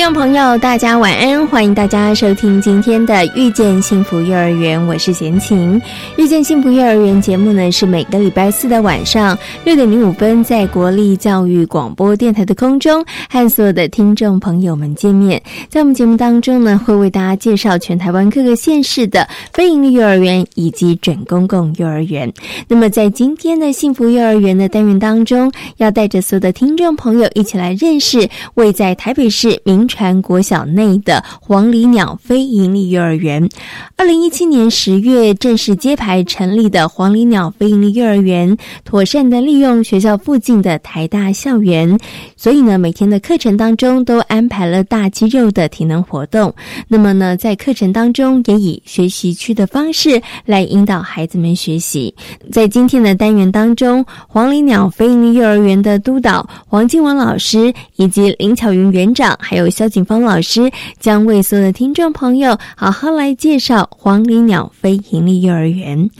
听众朋友，大家晚安！欢迎大家收听今天的《遇见幸福幼儿园》，我是贤琴。《遇见幸福幼儿园》节目呢，是每个礼拜四的晚上六点零五分，在国立教育广播电台的空中和所有的听众朋友们见面。在我们节目当中呢，会为大家介绍全台湾各个县市的非营利幼儿园以及准公共幼儿园。那么，在今天的幸福幼儿园的单元当中，要带着所有的听众朋友一起来认识位在台北市民。传国小内的黄鹂鸟非营利幼儿园，二零一七年十月正式揭牌成立的黄鹂鸟非营利幼儿园，妥善的利用学校附近的台大校园，所以呢，每天的课程当中都安排了大肌肉的体能活动。那么呢，在课程当中也以学习区的方式来引导孩子们学习。在今天的单元当中，黄鹂鸟非营利幼儿园的督导黄静文老师以及林巧云园长，还有。萧景芳老师将为所有的听众朋友好好来介绍黄鹂鸟非营利幼儿园。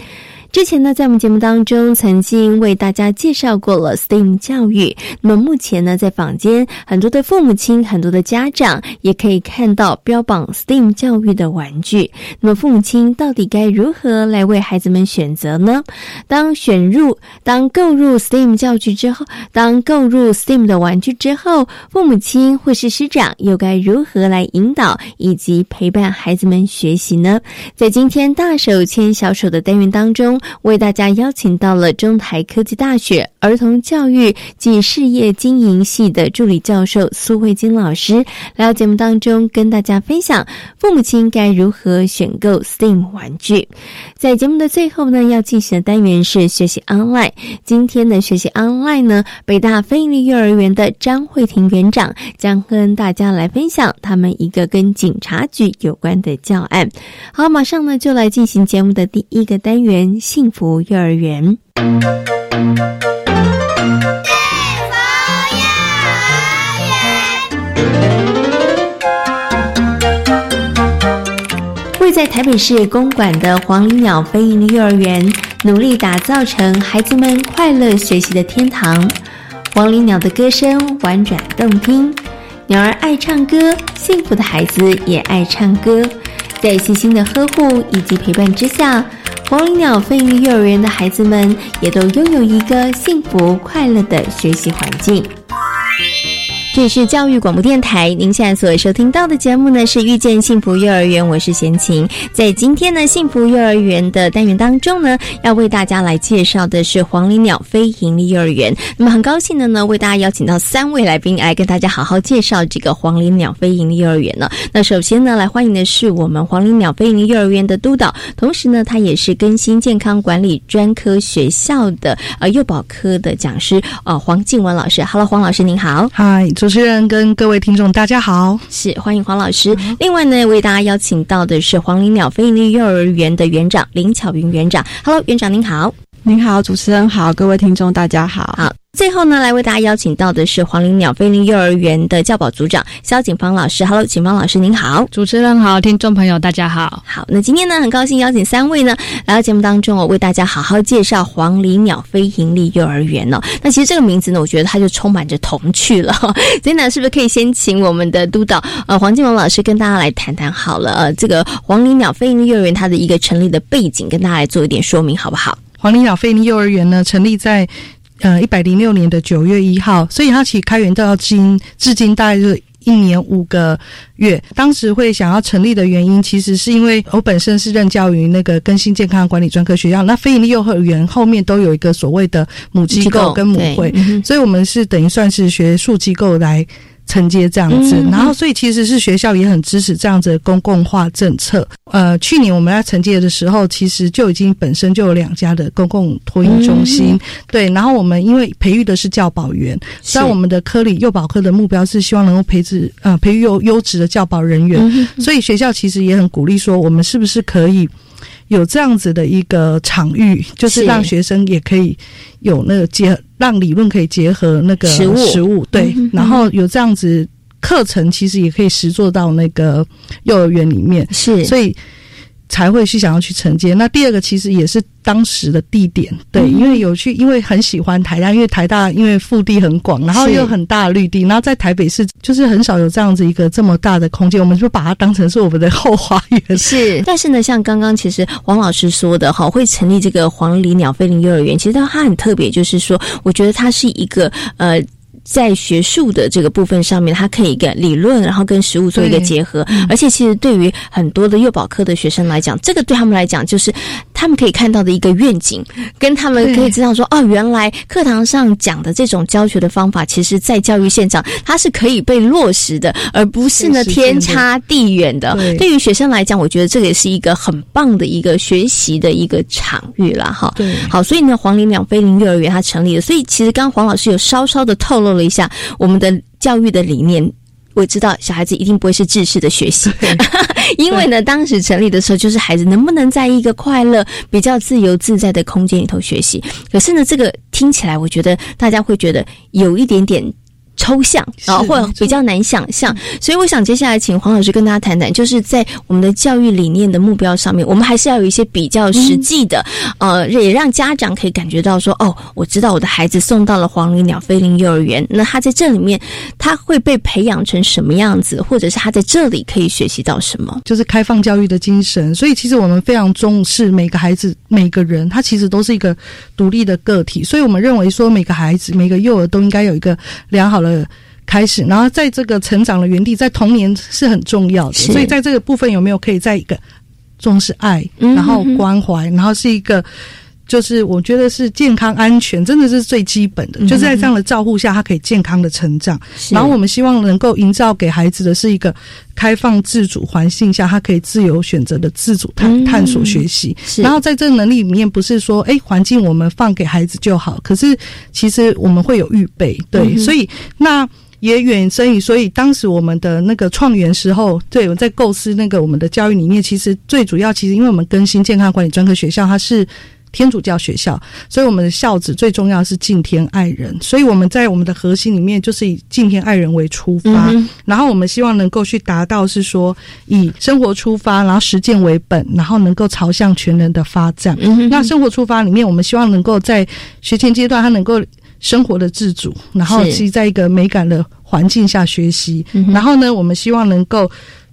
之前呢，在我们节目当中曾经为大家介绍过了 STEAM 教育。那么目前呢，在坊间很多的父母亲、很多的家长也可以看到标榜 STEAM 教育的玩具。那么父母亲到底该如何来为孩子们选择呢？当选入、当购入 STEAM 教具之后，当购入 STEAM 的玩具之后，父母亲或是师长又该如何来引导以及陪伴孩子们学习呢？在今天大手牵小手的单元当中。为大家邀请到了中台科技大学儿童教育及事业经营系的助理教授苏慧金老师来到节目当中，跟大家分享父母亲该如何选购 STEAM 玩具。在节目的最后呢，要进行的单元是学习 online。今天的学习 online 呢，北大非营利幼儿园的张慧婷园长将跟大家来分享他们一个跟警察局有关的教案。好，马上呢就来进行节目的第一个单元。幸福幼儿园。幸福幼儿园。位在台北市公馆的黄鹂鸟飞营的幼儿园，努力打造成孩子们快乐学习的天堂。黄鹂鸟的歌声婉转动听，鸟儿爱唱歌，幸福的孩子也爱唱歌。在细心的呵护以及陪伴之下。黄鹂鸟飞鱼幼儿园的孩子们也都拥有一个幸福快乐的学习环境。这里是教育广播电台，您现在所收听到的节目呢是《遇见幸福幼儿园》，我是贤琴。在今天呢幸福幼儿园的单元当中呢，要为大家来介绍的是黄鹂鸟非盈利幼儿园。那么很高兴的呢，为大家邀请到三位来宾来跟大家好好介绍这个黄鹂鸟非盈利幼儿园呢。那首先呢，来欢迎的是我们黄鹂鸟非营利幼儿园的督导，同时呢，他也是更新健康管理专科学校的呃幼保科的讲师呃黄静文老师。Hello，黄老师您好。嗨。主持人跟各位听众，大家好，是欢迎黄老师。另外呢，为大家邀请到的是黄鹂鸟飞营利幼儿园的园长林巧云园长。Hello，园长您好。您好，主持人好，各位听众大家好。好。最后呢，来为大家邀请到的是黄鹂鸟飞林幼儿园的教保组长肖景芳老师。Hello，景芳老师您好，主持人好，听众朋友大家好。好，那今天呢，很高兴邀请三位呢来到节目当中哦，为大家好好介绍黄鹂鸟飞营利幼儿园哦。那其实这个名字呢，我觉得它就充满着童趣了。所以呢，是不是可以先请我们的督导呃黄金龙老师跟大家来谈谈好了？呃，这个黄鹂鸟飞营利幼儿园它的一个成立的背景，跟大家来做一点说明，好不好？黄鹂鸟飞营幼儿园呢，成立在。呃，一百零六年的九月一号，所以它其实开源到今至今大概是一年五个月。当时会想要成立的原因，其实是因为我本身是任教于那个更新健康管理专科学校，那非营利幼儿园后面都有一个所谓的母机构跟母会，所以我们是等于算是学术机构来。承接这样子。然后，所以其实是学校也很支持这样子的公共化政策。呃，去年我们在承接的时候，其实就已经本身就有两家的公共托婴中心。对，然后我们因为培育的是教保员，在我们的科里幼保科的目标是希望能够培植呃培育优优质的教保人员，所以学校其实也很鼓励说，我们是不是可以。有这样子的一个场域，就是让学生也可以有那个结，让理论可以结合那个实物，实物对，然后有这样子课程，其实也可以实做到那个幼儿园里面，是，所以。才会去想要去承接。那第二个其实也是当时的地点，对，因为有去，因为很喜欢台大，因为台大因为腹地很广，然后又很大绿地，然后在台北市就是很少有这样子一个这么大的空间，我们就把它当成是我们的后花园。是，但是呢，像刚刚其实黄老师说的哈，会成立这个黄鹂鸟飞林幼儿园，其实它很特别，就是说，我觉得它是一个呃。在学术的这个部分上面，它可以跟理论，然后跟实物做一个结合。而且，其实对于很多的幼保科的学生来讲，这个对他们来讲，就是他们可以看到的一个愿景，跟他们可以知道说，哦，原来课堂上讲的这种教学的方法，其实在教育现场它是可以被落实的，而不是呢天差地远的。对于学生来讲，我觉得这个也是一个很棒的一个学习的一个场域了。哈，对，好，所以呢，黄林两飞林幼儿园它成立了。所以，其实刚刚黄老师有稍稍的透露了。一下我们的教育的理念，我知道小孩子一定不会是知识的学习，因为呢，当时成立的时候就是孩子能不能在一个快乐、比较自由自在的空间里头学习。可是呢，这个听起来，我觉得大家会觉得有一点点。抽象啊，或者比较难想象，所以我想接下来请黄老师跟大家谈谈，就是在我们的教育理念的目标上面，我们还是要有一些比较实际的，呃，也让家长可以感觉到说，哦，我知道我的孩子送到了黄鹂鸟飞林幼儿园，那他在这里面他会被培养成什么样子，或者是他在这里可以学习到什么，就是开放教育的精神。所以其实我们非常重视每个孩子、每个人，他其实都是一个独立的个体，所以我们认为说每个孩子、每个幼儿都应该有一个良好的。开始，然后在这个成长的原地，在童年是很重要的，所以在这个部分有没有可以在一个重视爱，然后关怀，然后是一个，就是我觉得是健康安全，真的是最基本的，就是在这样的照顾下，他可以健康的成长。然后我们希望能够营造给孩子的是一个开放自主环境下，他可以自由选择的自主探探索学习。然后在这个能力里面，不是说哎环境我们放给孩子就好，可是其实我们会有预备，对，所以那。也远生于，所以当时我们的那个创园时候，对我在构思那个我们的教育理念，其实最主要，其实因为我们更新健康管理专科学校，它是天主教学校，所以我们的孝子最重要是敬天爱人，所以我们在我们的核心里面就是以敬天爱人为出发，然后我们希望能够去达到是说以生活出发，然后实践为本，然后能够朝向全人的发展。那生活出发里面，我们希望能够在学前阶段，他能够。生活的自主，然后是在一个美感的环境下学习，然后呢，我们希望能够。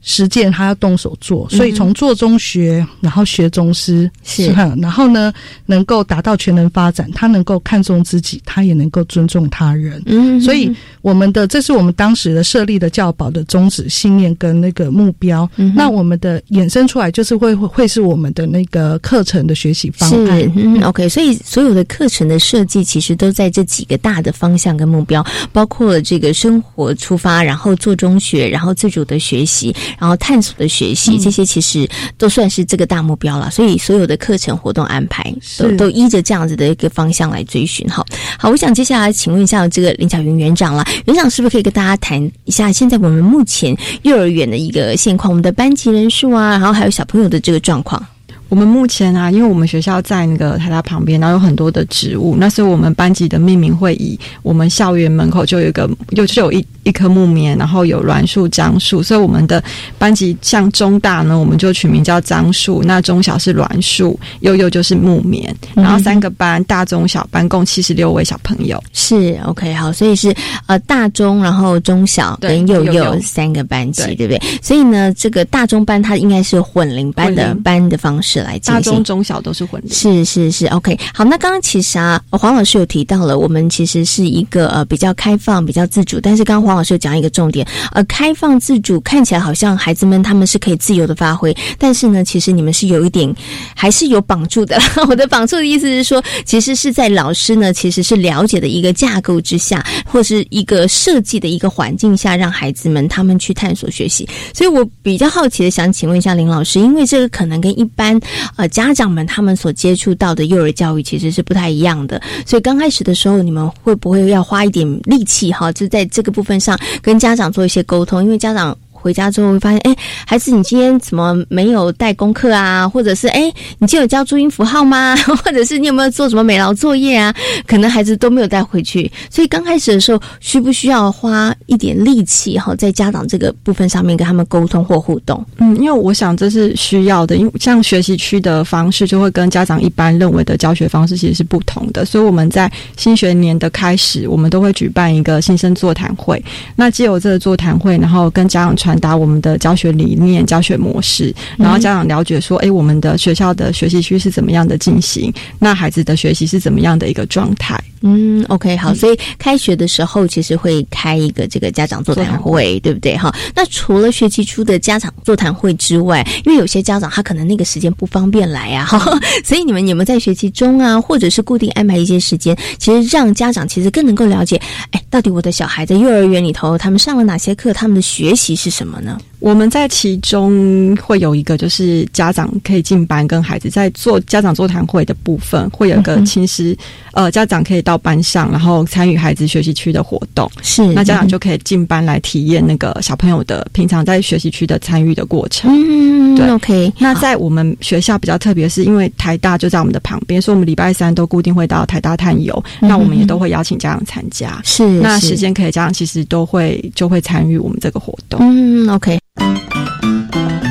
实践他要动手做，所以从做中学，然后学中师，是，然后呢，能够达到全能发展，他能够看重自己，他也能够尊重他人。嗯，所以我们的这是我们当时的设立的教保的宗旨信念跟那个目标。那我们的衍生出来就是会会是我们的那个课程的学习方案。嗯，OK，所以所有的课程的设计其实都在这几个大的方向跟目标，包括了这个生活出发，然后做中学，然后自主的学习。然后探索的学习，这些其实都算是这个大目标了。所以所有的课程活动安排都都依着这样子的一个方向来追寻。好，好，我想接下来请问一下这个林巧云园长了，园长是不是可以跟大家谈一下现在我们目前幼儿园的一个现况，我们的班级人数啊，然后还有小朋友的这个状况。我们目前啊，因为我们学校在那个台大旁边，然后有很多的植物，那所以我们班级的命名会以我们校园门口就有一个，就就有一一棵木棉，然后有栾树、樟树，所以我们的班级像中大呢，我们就取名叫樟树；那中小是栾树，幼幼就是木棉，然后三个班，大中小班共七十六位小朋友。是 OK 好，所以是呃大中，然后中小跟幼幼三个班级，对不对？所以呢，这个大中班它应该是混龄班的班的方式。式来进大。中中小都是混龄。是是是，OK，好。那刚刚其实啊，黄老师有提到了，我们其实是一个呃比较开放、比较自主。但是刚刚黄老师有讲一个重点，呃，开放自主看起来好像孩子们他们是可以自由的发挥，但是呢，其实你们是有一点还是有绑住的。我的绑住的意思是说，其实是在老师呢其实是了解的一个架构之下，或是一个设计的一个环境下，让孩子们他们去探索学习。所以我比较好奇的想请问一下林老师，因为这个可能跟一般呃家长们他们所接触到的幼儿教育其实是不太一样的，所以刚开始的时候，你们会不会要花一点力气哈，就在这个部分上跟家长做一些沟通？因为家长。回家之后会发现，哎，孩子，你今天怎么没有带功课啊？或者是，哎，你今天有教注音符号吗？或者是你有没有做什么美劳作业啊？可能孩子都没有带回去，所以刚开始的时候，需不需要花一点力气哈，在家长这个部分上面跟他们沟通或互动？嗯，因为我想这是需要的，因为像学习区的方式就会跟家长一般认为的教学方式其实是不同的，所以我们在新学年的开始，我们都会举办一个新生座谈会。那既有这个座谈会，然后跟家长传。达我们的教学理念、教学模式，然后家长了解说，哎，我们的学校的学习区是怎么样的进行？那孩子的学习是怎么样的一个状态？嗯，OK，好，所以开学的时候其实会开一个这个家长座谈会，对不对？哈，那除了学期初的家长座谈会之外，因为有些家长他可能那个时间不方便来啊，哈，所以你们有没有在学期中啊，或者是固定安排一些时间，其实让家长其实更能够了解，哎，到底我的小孩在幼儿园里头他们上了哪些课，他们的学习是什么呢？我们在其中会有一个，就是家长可以进班跟孩子在做家长座谈会的部分，会有一个其实呃，家长可以到班上，然后参与孩子学习区的活动。是，那家长就可以进班来体验那个小朋友的平常在学习区的参与的过程。嗯，对，OK。那在我们学校比较特别，是因为台大就在我们的旁边，所以我们礼拜三都固定会到台大探游。那我们也都会邀请家长参加。是，那时间可以，家长其实都会就会参与我们这个活动。嗯，OK。Thank you.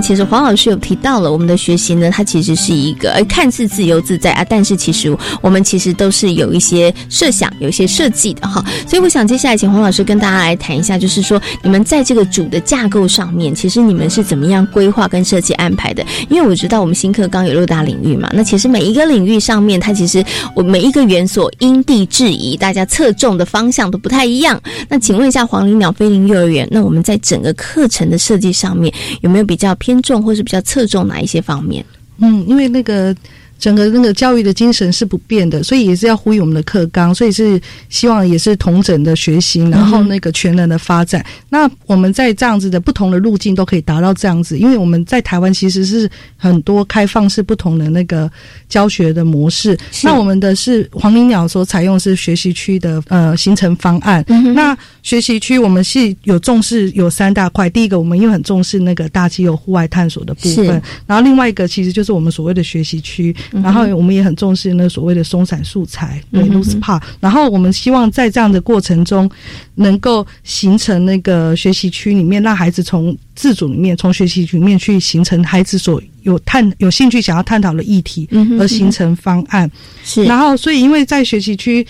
其实黄老师有提到了，我们的学习呢，它其实是一个呃看似自由自在啊，但是其实我们其实都是有一些设想、有一些设计的哈。所以我想接下来请黄老师跟大家来谈一下，就是说你们在这个主的架构上面，其实你们是怎么样规划跟设计安排的？因为我知道我们新课纲有六大领域嘛，那其实每一个领域上面，它其实我每一个元素因地制宜，大家侧重的方向都不太一样。那请问一下黄鹂鸟飞林幼儿园，那我们在整个课程的设计上面有没有比较？偏重或是比较侧重哪一些方面？嗯，因为那个。整个那个教育的精神是不变的，所以也是要呼吁我们的课纲，所以是希望也是同整的学习，然后那个全人的发展。那我们在这样子的不同的路径都可以达到这样子，因为我们在台湾其实是很多开放式不同的那个教学的模式。那我们的是黄鹂鸟所采用是学习区的呃形成方案。那学习区我们是有重视有三大块，第一个我们因为很重视那个大肌肉户外探索的部分，然后另外一个其实就是我们所谓的学习区。然后我们也很重视那所谓的松散素材，对，loose part。然后我们希望在这样的过程中，能够形成那个学习区里面，让孩子从自主里面，从学习区里面去形成孩子所有探有兴趣想要探讨的议题，而形成方案。是。然后，所以因为在学习区。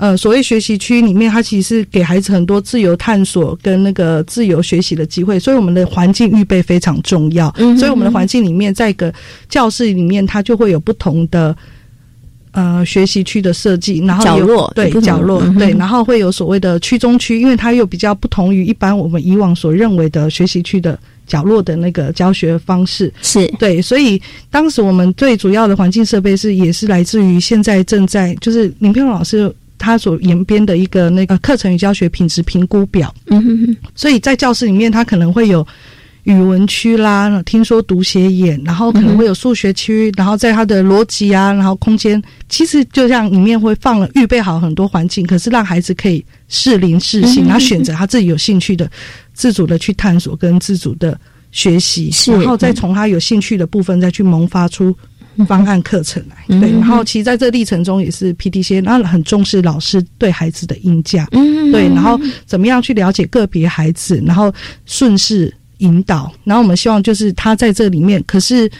呃，所谓学习区里面，它其实是给孩子很多自由探索跟那个自由学习的机会，所以我们的环境预备非常重要。嗯，所以我们的环境里面，在一个教室里面，它就会有不同的呃学习区的设计，然后角落对角落对，然后会有所谓的区中区，因为它又比较不同于一般我们以往所认为的学习区的角落的那个教学方式。是对，所以当时我们最主要的环境设备是也是来自于现在正在就是林平老师。他所研编的一个那个课程与教学品质评估表，嗯哼哼，所以在教室里面，他可能会有语文区啦，听说读写演，然后可能会有数学区，然后在他的逻辑啊，然后空间，其实就像里面会放了预备好很多环境，可是让孩子可以适龄适性，然后选择他自己有兴趣的，自主的去探索跟自主的学习，然后再从他有兴趣的部分再去萌发出。方案课程来。对，然后其实在这个历程中也是 P D C，然后很重视老师对孩子的应价，嗯，对，然后怎么样去了解个别孩子，然后顺势引导，然后我们希望就是他在这里面，可是，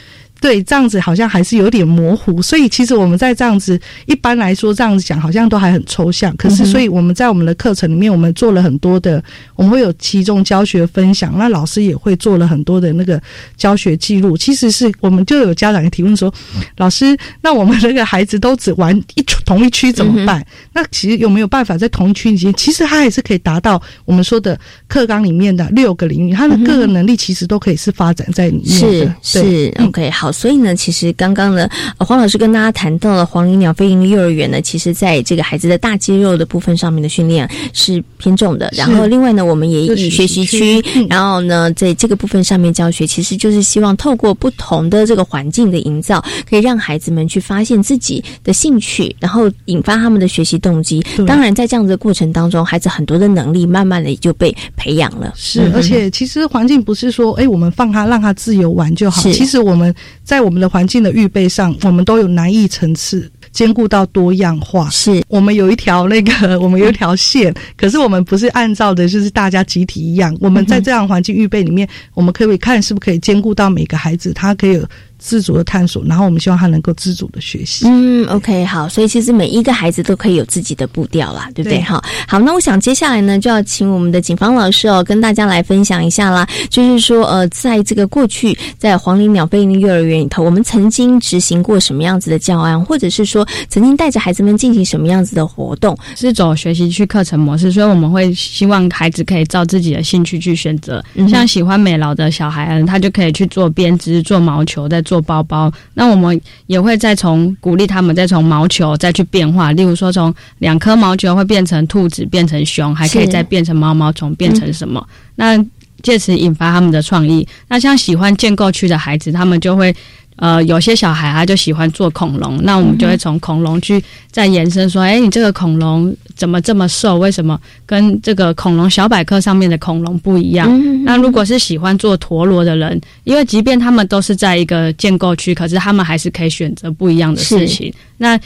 对，这样子好像还是有点模糊，所以其实我们在这样子一般来说这样子讲，好像都还很抽象。可是，所以我们在我们的课程里面，我们做了很多的，我们会有其中教学分享，那老师也会做了很多的那个教学记录。其实是我们就有家长提问说，老师，那我们那个孩子都只玩一同一区怎么办？那其实有没有办法在同一区里面，其实他也是可以达到我们说的课纲里面的六个领域，他的各个能力其实都可以是发展在里面的。是是，OK，好。所以呢，其实刚刚呢，黄老师跟大家谈到了黄鹂鸟飞行幼儿园呢，其实在这个孩子的大肌肉的部分上面的训练是偏重的。然后另外呢，我们也以学习区，然后呢，在这个部分上面教学，其实就是希望透过不同的这个环境的营造，可以让孩子们去发现自己的兴趣，然后引发他们的学习动机。当然，在这样子的过程当中，孩子很多的能力慢慢的就被培养了。是，而且其实环境不是说，哎，我们放他让他自由玩就好。其实我们。在我们的环境的预备上，我们都有难易层次，兼顾到多样化。是我们有一条那个，我们有一条线，可是我们不是按照的，就是大家集体一样。我们在这样环境预备里面，我们可以看是不是可以兼顾到每个孩子，他可以。自主的探索，然后我们希望他能够自主的学习。嗯，OK，好，所以其实每一个孩子都可以有自己的步调啦，对不对？哈，好，那我想接下来呢，就要请我们的警方老师哦，跟大家来分享一下啦。就是说，呃，在这个过去，在黄鹂鸟飞鹰幼儿园里头，我们曾经执行过什么样子的教案，或者是说，曾经带着孩子们进行什么样子的活动？是走学习去课程模式，所以我们会希望孩子可以照自己的兴趣去选择。像喜欢美劳的小孩，他就可以去做编织、做毛球，在。做包包，那我们也会再从鼓励他们，再从毛球再去变化。例如说，从两颗毛球会变成兔子，变成熊，还可以再变成毛毛虫，变成什么？那借此引发他们的创意。那像喜欢建构区的孩子，他们就会。呃，有些小孩他就喜欢做恐龙，那我们就会从恐龙去再延伸说，哎，你这个恐龙怎么这么瘦？为什么跟这个恐龙小百科上面的恐龙不一样？那如果是喜欢做陀螺的人，因为即便他们都是在一个建构区，可是他们还是可以选择不一样的事情。那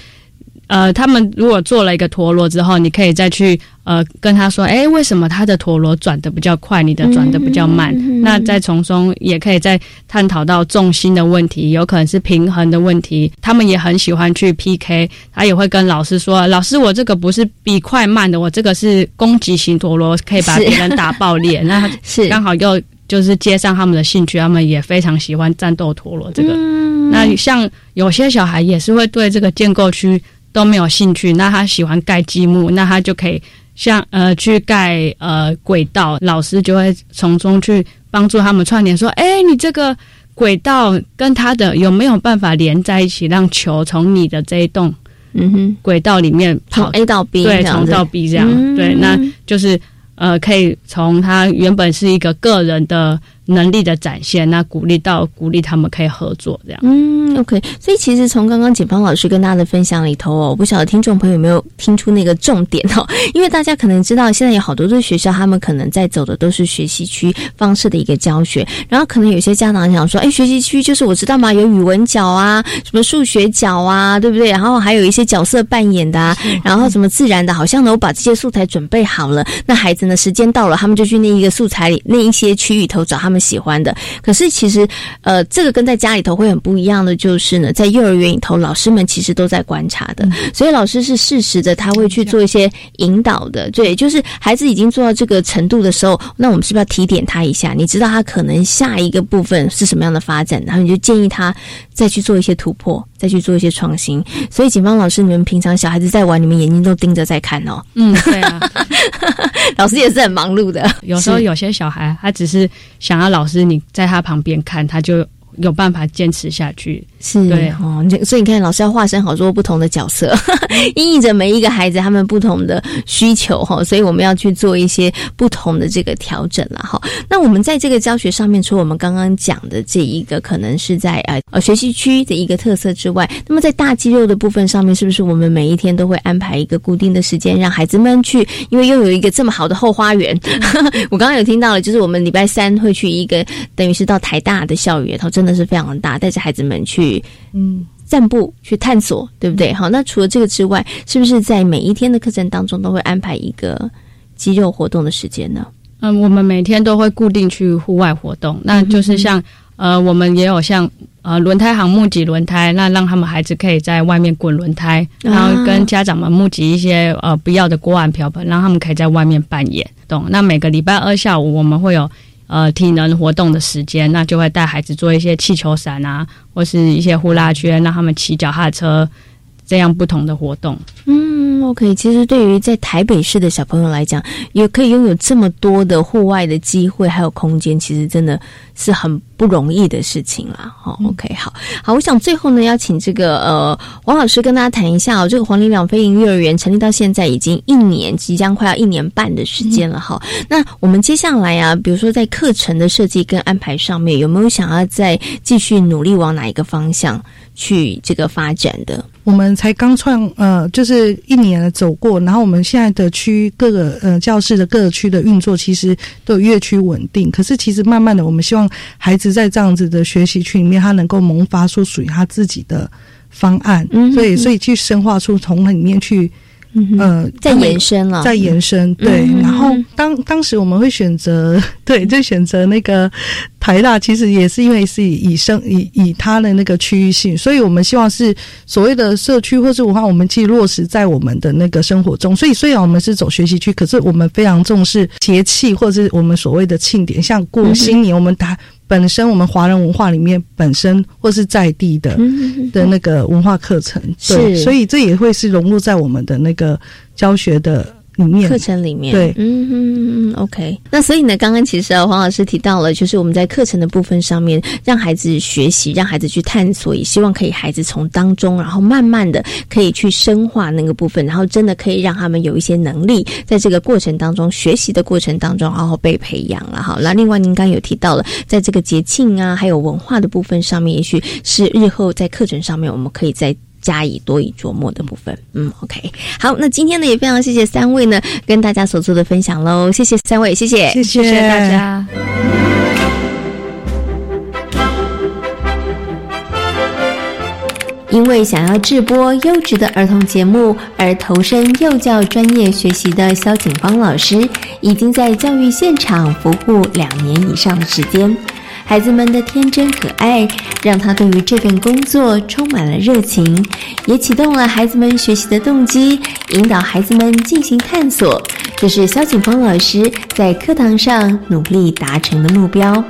呃，他们如果做了一个陀螺之后，你可以再去呃跟他说，哎，为什么他的陀螺转的比较快，你的转的比较慢？那再从中也可以再探讨到重心的问题，有可能是平衡的问题。他们也很喜欢去 PK，他也会跟老师说，老师，我这个不是比快慢的，我这个是攻击型陀螺，可以把别人打爆裂。那是刚好又就是接上他们的兴趣，他们也非常喜欢战斗陀螺这个。那像有些小孩也是会对这个建构区。都没有兴趣，那他喜欢盖积木，那他就可以像呃去盖呃轨道，老师就会从中去帮助他们串联，说，哎，你这个轨道跟他的有没有办法连在一起，让球从你的这一栋嗯哼。轨道里面跑？A 到 B，对，从到 B 这样，对，那就是呃可以从他原本是一个个人的。能力的展现，那鼓励到鼓励他们可以合作这样。嗯，OK。所以其实从刚刚警方老师跟大家的分享里头哦，我不晓得听众朋友有没有听出那个重点哦。因为大家可能知道，现在有好多的学校，他们可能在走的都是学习区方式的一个教学。然后可能有些家长想说，哎，学习区就是我知道嘛，有语文角啊，什么数学角啊，对不对？然后还有一些角色扮演的啊，然后什么自然的，好像呢，我把这些素材准备好了，那孩子呢，时间到了，他们就去那一个素材里那一些区域头找他们。喜欢的，可是其实，呃，这个跟在家里头会很不一样的，就是呢，在幼儿园里头，老师们其实都在观察的，所以老师是适时的，他会去做一些引导的。对，就是孩子已经做到这个程度的时候，那我们是不是要提点他一下？你知道他可能下一个部分是什么样的发展，然后你就建议他再去做一些突破，再去做一些创新。所以，警方老师，你们平常小孩子在玩，你们眼睛都盯着在看哦。嗯，对啊，老师也是很忙碌的。有时候有些小孩，他只是想要。老师，你在他旁边看，他就有办法坚持下去。是对哦，所以你看，老师要化身好多不同的角色，因应着每一个孩子他们不同的需求哈，所以我们要去做一些不同的这个调整了哈。那我们在这个教学上面，除了我们刚刚讲的这一个可能是在呃呃学习区的一个特色之外，那么在大肌肉的部分上面，是不是我们每一天都会安排一个固定的时间，让孩子们去？因为又有一个这么好的后花园，我刚刚有听到了，就是我们礼拜三会去一个等于是到台大的校园，它真的是非常大，带着孩子们去。嗯，散步去探索，对不对？好，那除了这个之外，是不是在每一天的课程当中都会安排一个肌肉活动的时间呢？嗯，我们每天都会固定去户外活动，那就是像呃，我们也有像呃轮胎行募集轮胎，那让他们孩子可以在外面滚轮胎，然后跟家长们募集一些呃不要的锅碗瓢盆，让他们可以在外面扮演。懂？那每个礼拜二下午我们会有呃体能活动的时间，那就会带孩子做一些气球伞啊，或是一些呼啦圈，让他们骑脚踏车。这样不同的活动，嗯，OK。其实对于在台北市的小朋友来讲，也可以拥有这么多的户外的机会还有空间，其实真的是很不容易的事情啦。好，OK，好好。我想最后呢，要请这个呃王老师跟大家谈一下哦，这个黄鹂鸟飞行幼儿园成立到现在已经一年，即将快要一年半的时间了哈。那我们接下来啊，比如说在课程的设计跟安排上面，有没有想要再继续努力往哪一个方向去这个发展的？我们才刚创，呃，就是一年走过，然后我们现在的区各个呃教室的各个区的运作，其实都有越趋稳定。可是其实慢慢的，我们希望孩子在这样子的学习区里面，他能够萌发出属于他自己的方案，所以所以去深化出从里面去。呃，在延伸了，在延伸，对。然后当当时我们会选择，对，就选择那个台大，其实也是因为是以以生以以它的那个区域性，所以我们希望是所谓的社区或是文化，我们去落实在我们的那个生活中。所以虽然我们是走学习区，可是我们非常重视节气或者是我们所谓的庆典，像过新年，我们打。本身我们华人文化里面本身或是在地的的那个文化课程，对，所以这也会是融入在我们的那个教学的。里面课程里面，对，嗯嗯嗯，OK。那所以呢，刚刚其实啊，黄老师提到了，就是我们在课程的部分上面，让孩子学习，让孩子去探索，也希望可以孩子从当中，然后慢慢的可以去深化那个部分，然后真的可以让他们有一些能力，在这个过程当中，学习的过程当中，然后被培养了哈。那另外，您刚有提到了，在这个节庆啊，还有文化的部分上面，也许是日后在课程上面，我们可以在。加以多以琢磨的部分，嗯，OK，好，那今天呢也非常谢谢三位呢跟大家所做的分享喽，谢谢三位，谢谢，谢谢。大家。因为想要制播优质的儿童节目而投身幼教专业学习的肖景芳老师，已经在教育现场服务两年以上的时间。孩子们的天真可爱，让他对于这份工作充满了热情，也启动了孩子们学习的动机，引导孩子们进行探索。这是肖景峰老师在课堂上努力达成的目标。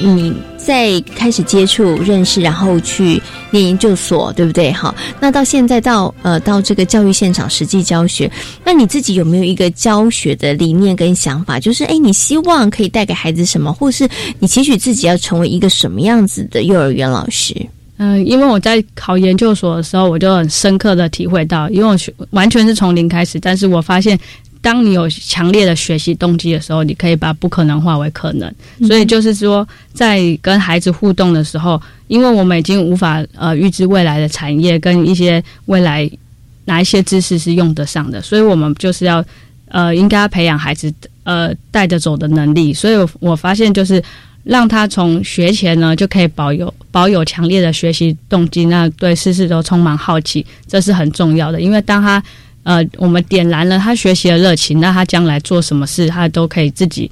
你在开始接触、认识，然后去念研究所，对不对？好，那到现在到呃到这个教育现场实际教学，那你自己有没有一个教学的理念跟想法？就是哎，你希望可以带给孩子什么，或是你期许自己要成为一个什么样子的幼儿园老师？嗯，因为我在考研究所的时候，我就很深刻的体会到，因为我完全是从零开始，但是我发现。当你有强烈的学习动机的时候，你可以把不可能化为可能。所以就是说，在跟孩子互动的时候，因为我们已经无法呃预知未来的产业跟一些未来哪一些知识是用得上的，所以我们就是要呃应该培养孩子呃带着走的能力。所以我发现就是让他从学前呢就可以保有保有强烈的学习动机，那对事事都充满好奇，这是很重要的。因为当他呃，我们点燃了他学习的热情，那他将来做什么事，他都可以自己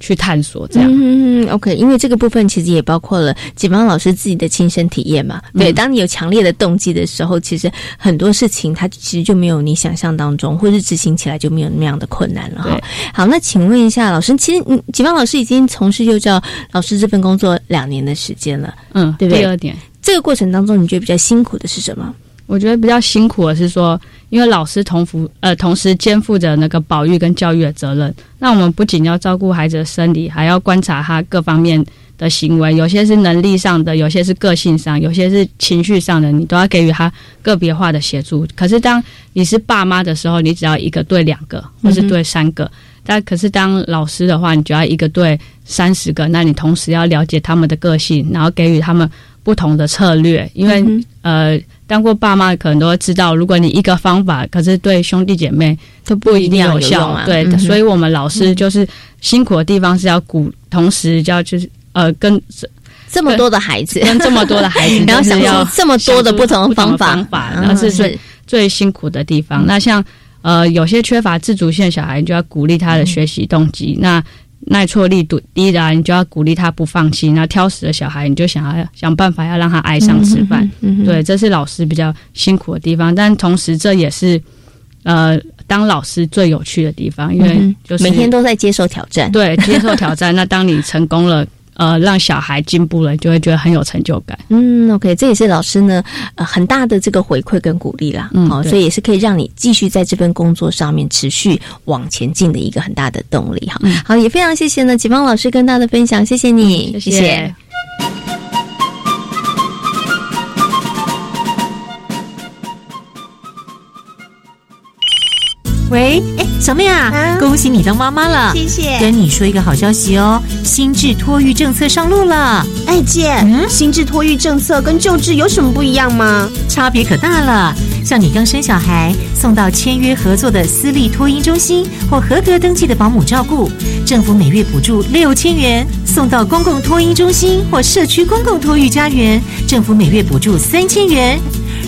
去探索。这样，嗯，OK，因为这个部分其实也包括了解方老师自己的亲身体验嘛。对，当你有强烈的动机的时候，其实很多事情它其实就没有你想象当中，或是执行起来就没有那样的困难了哈。好，那请问一下老师，其实解邦老师已经从事幼教老师这份工作两年的时间了，嗯，对不对？第二点，这个过程当中，你觉得比较辛苦的是什么？我觉得比较辛苦的是说，因为老师同服呃同时肩负着那个保育跟教育的责任，那我们不仅要照顾孩子的生理，还要观察他各方面的行为，有些是能力上的，有些是个性上，有些是情绪上的，你都要给予他个别化的协助。可是当你是爸妈的时候，你只要一个对两个，或是对三个；但可是当老师的话，你就要一个对三十个，那你同时要了解他们的个性，然后给予他们不同的策略，因为呃。当过爸妈可能都会知道，如果你一个方法，可是对兄弟姐妹都不一定有效。对，所以我们老师就是辛苦的地方是要鼓，同时就要就是呃，跟这么多的孩子，跟这么多的孩子，然后想出这么多的不同的方法，方法，然后是最最辛苦的地方。那像呃，有些缺乏自主性的小孩，就要鼓励他的学习动机。那耐挫力度低的，你就要鼓励他不放弃；那挑食的小孩，你就想要想办法要让他爱上吃饭。对，这是老师比较辛苦的地方，但同时这也是呃，当老师最有趣的地方，因为就是每天都在接受挑战。对，接受挑战。那当你成功了。呃，让小孩进步了，就会觉得很有成就感。嗯，OK，这也是老师呢呃很大的这个回馈跟鼓励啦。嗯，好，所以也是可以让你继续在这份工作上面持续往前进的一个很大的动力哈。好，也非常谢谢呢启芳老师跟大家的分享，谢谢你，谢谢。喂，哎，小妹啊，恭喜你当妈妈了，谢谢。跟你说一个好消息哦，新制托育政策上路了。哎，姐，嗯新制托育政策跟旧制有什么不一样吗？差别可大了。像你刚生小孩，送到签约合作的私立托婴中心或合格登记的保姆照顾，政府每月补助六千元；送到公共托婴中心或社区公共托育家园，政府每月补助三千元。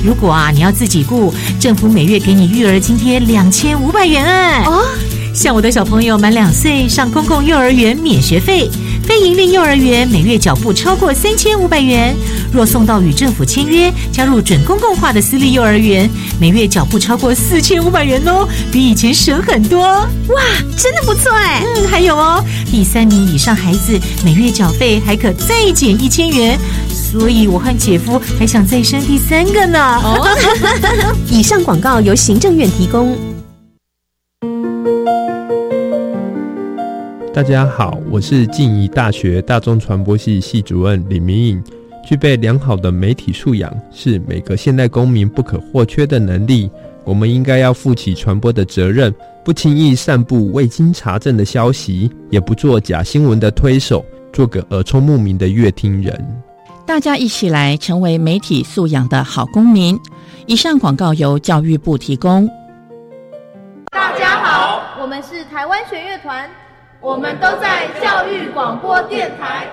如果啊，你要自己雇，政府每月给你育儿津贴两千五百元哎。哦，像我的小朋友满两岁上公共幼儿园免学费，非营利幼儿园每月缴不超过三千五百元。若送到与政府签约加入准公共化的私立幼儿园，每月缴不超过四千五百元哦，比以前省很多。哇，真的不错哎。嗯，还有哦，第三名以上孩子每月缴费还可再减一千元。所以，我和姐夫还想再生第三个呢。哦，以上广告由行政院提供。大家好，我是静宜大学大众传播系系主任李明颖。具备良好的媒体素养是每个现代公民不可或缺的能力。我们应该要负起传播的责任，不轻易散布未经查证的消息，也不做假新闻的推手，做个耳聪目明的乐听人。大家一起来成为媒体素养的好公民。以上广告由教育部提供。大家好，我们是台湾学乐团，我们都在教育广播电台。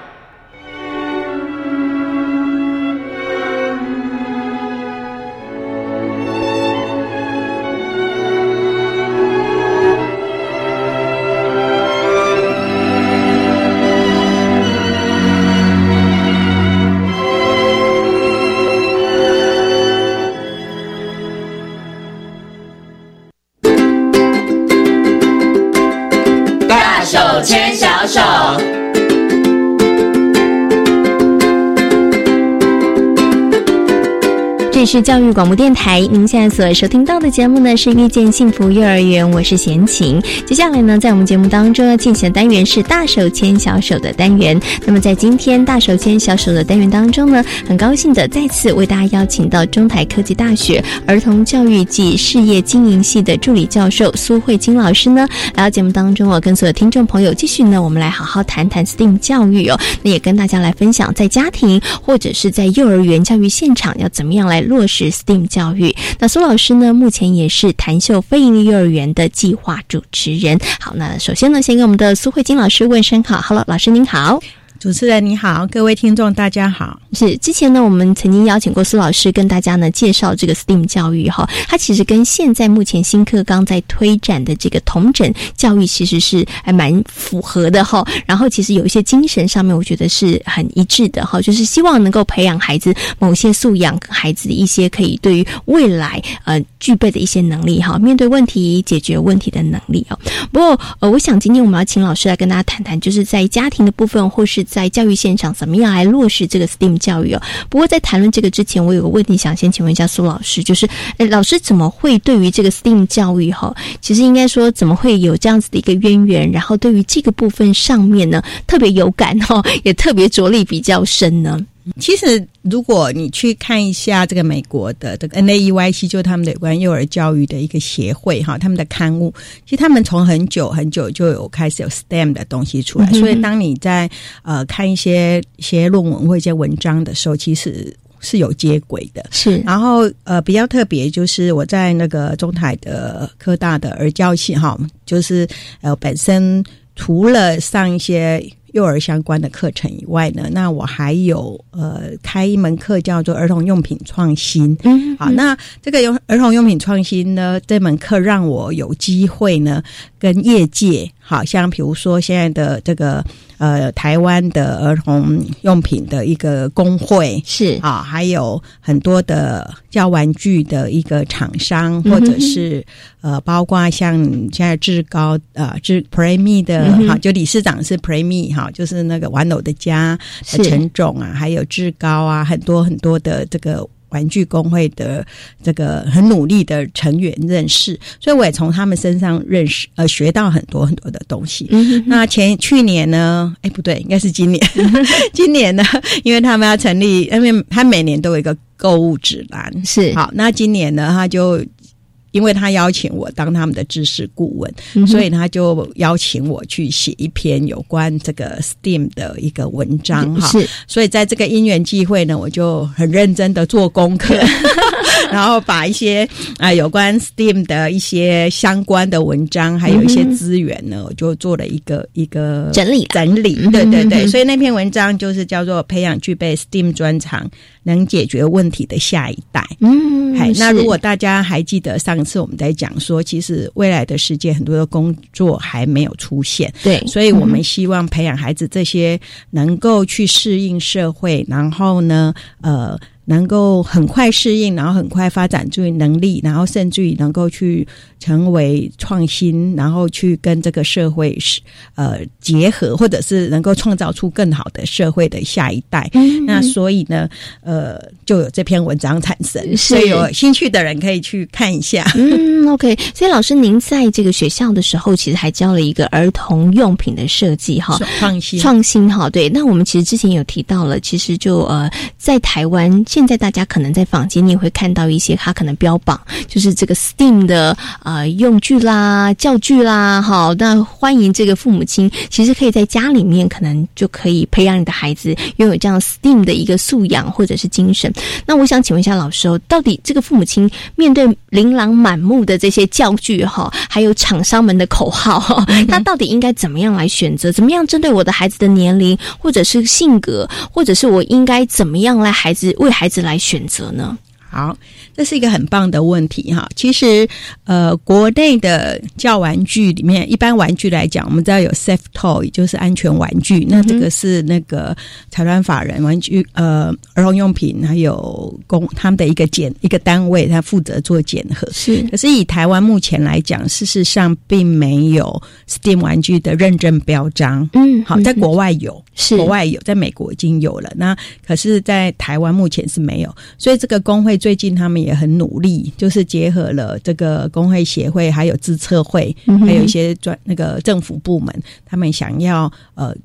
这是教育广播电台，您现在所收听到的节目呢是遇见幸福幼儿园，我是贤琴。接下来呢，在我们节目当中要进行的单元是大手牵小手的单元。那么在今天大手牵小手的单元当中呢，很高兴的再次为大家邀请到中台科技大学儿童教育及事业经营系的助理教授苏慧金老师呢，来到节目当中哦，跟所有听众朋友继续呢，我们来好好谈谈 STEAM 教育哦。那也跟大家来分享，在家庭或者是在幼儿园教育现场要怎么样来。落实 STEAM 教育，那苏老师呢？目前也是谭秀非营利幼儿园的计划主持人。好，那首先呢，先跟我们的苏慧金老师问声好。Hello，老师您好。主持人你好，各位听众大家好。是之前呢，我们曾经邀请过苏老师跟大家呢介绍这个 STEAM 教育哈，它其实跟现在目前新课纲在推展的这个同整教育其实是还蛮符合的哈。然后其实有一些精神上面，我觉得是很一致的哈，就是希望能够培养孩子某些素养，孩子一些可以对于未来呃具备的一些能力哈，面对问题、解决问题的能力哦。不过呃，我想今天我们要请老师来跟大家谈谈，就是在家庭的部分或是。在教育现场，怎么样来落实这个 STEAM 教育哦？不过在谈论这个之前，我有个问题想先请问一下苏老师，就是，诶，老师怎么会对于这个 STEAM 教育哈，其实应该说怎么会有这样子的一个渊源？然后对于这个部分上面呢，特别有感哈，也特别着力比较深呢？其实，如果你去看一下这个美国的这个 NAEYC，就是他们的有关幼儿教育的一个协会哈，他们的刊物，其实他们从很久很久就有开始有 STEM 的东西出来。所以，当你在呃看一些一些论文或一些文章的时候，其实是有接轨的。是，然后呃比较特别就是我在那个中台的科大的儿教系哈，就是呃本身除了上一些。幼儿相关的课程以外呢，那我还有呃开一门课叫做儿童用品创新。嗯，好，那这个用儿童用品创新呢，这门课让我有机会呢跟业界，好像比如说现在的这个。呃，台湾的儿童用品的一个工会。是。啊，还有很多的教玩具的一个厂商，或者是呃，包括像现在志高呃志 Premi 的哈，就理事长是 Premi 哈，就是那个玩偶的家陈总啊，还有志高啊，很多很多的这个。玩具工会的这个很努力的成员认识，所以我也从他们身上认识呃学到很多很多的东西。那前去年呢？哎，不对，应该是今年。今年呢，因为他们要成立，因为他每年都有一个购物指南，是好。那今年呢，他就。因为他邀请我当他们的知识顾问，所以他就邀请我去写一篇有关这个 STEAM 的一个文章哈。是，所以在这个因缘际会呢，我就很认真的做功课，然后把一些啊有关 STEAM 的一些相关的文章，还有一些资源呢，我就做了一个一个整理整理。对对对，所以那篇文章就是叫做培养具备 STEAM 专长。能解决问题的下一代，嗯，嗨，那如果大家还记得上次我们在讲说，其实未来的世界很多的工作还没有出现，对，所以我们希望培养孩子这些能够去适应社会，然后呢，呃。能够很快适应，然后很快发展注意能力，然后甚至于能够去成为创新，然后去跟这个社会是呃结合，或者是能够创造出更好的社会的下一代。那所以呢，呃，就有这篇文章产生，所以有兴趣的人可以去看一下。嗯，OK。所以老师，您在这个学校的时候，其实还教了一个儿童用品的设计哈，创新创新哈。对，那我们其实之前有提到了，其实就呃在台湾。现在大家可能在坊间，你也会看到一些它可能标榜就是这个 STEAM 的呃用具啦、教具啦，好，那欢迎这个父母亲，其实可以在家里面可能就可以培养你的孩子拥有这样 STEAM 的一个素养或者是精神。那我想请问一下老师哦，到底这个父母亲面对琳琅满目的这些教具哈，还有厂商们的口号，他到底应该怎么样来选择？怎么样针对我的孩子的年龄或者是性格，或者是我应该怎么样来孩子为孩子孩子来选择呢？好，这是一个很棒的问题哈。其实，呃，国内的教玩具里面，一般玩具来讲，我们知道有 safe toy，就是安全玩具。那这个是那个财团法人玩具呃儿童用品还有公他们的一个检一个单位，他负责做检核。是，可是以台湾目前来讲，事实上并没有 STEAM 玩具的认证标章。嗯，好，在国外有，是国外有，在美国已经有了。那可是，在台湾目前是没有，所以这个工会。最近他们也很努力，就是结合了这个工会协会，还有自测会，还有一些专那个政府部门，他们想要呃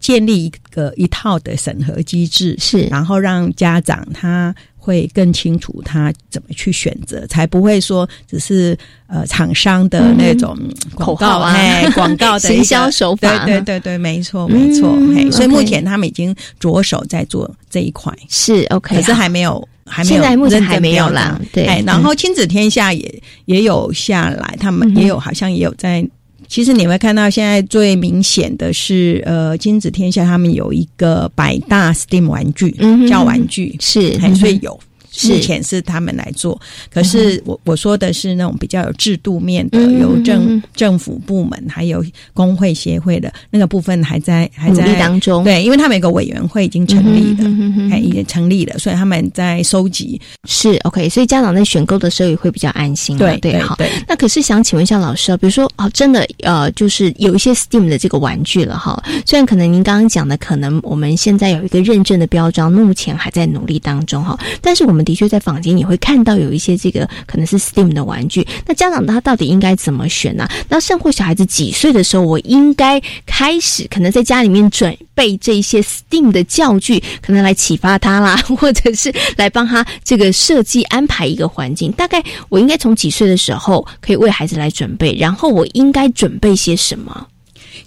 建立一个一套的审核机制，是然后让家长他。会更清楚他怎么去选择，才不会说只是呃厂商的那种口号啊，广告的 行销手法。对对对对，没错没错。所以目前他们已经着手在做这一块，是 OK，可是还没有还没有，现在目前还没有啦。对，然后亲子天下也也有下来，他们也有好像也有在。其实你会看到，现在最明显的是，呃，金子天下他们有一个百大 STEAM 玩具，叫玩具是，所以有。目前是他们来做，可是我我说的是那种比较有制度面的，由政政府部门还有工会协会的那个部分还在还在当中。对，因为他们有个委员会已经成立了，已经成立了，所以他们在收集。是 OK，所以家长在选购的时候也会比较安心。对对，好。对。那可是想请问一下老师啊，比如说哦，真的呃，就是有一些 STEAM 的这个玩具了哈，虽然可能您刚刚讲的，可能我们现在有一个认证的标章，目前还在努力当中哈，但是我们。的确，在坊间你会看到有一些这个可能是 STEAM 的玩具。那家长他到底应该怎么选呢？那甚或小孩子几岁的时候，我应该开始可能在家里面准备这些 STEAM 的教具，可能来启发他啦，或者是来帮他这个设计安排一个环境。大概我应该从几岁的时候可以为孩子来准备？然后我应该准备些什么？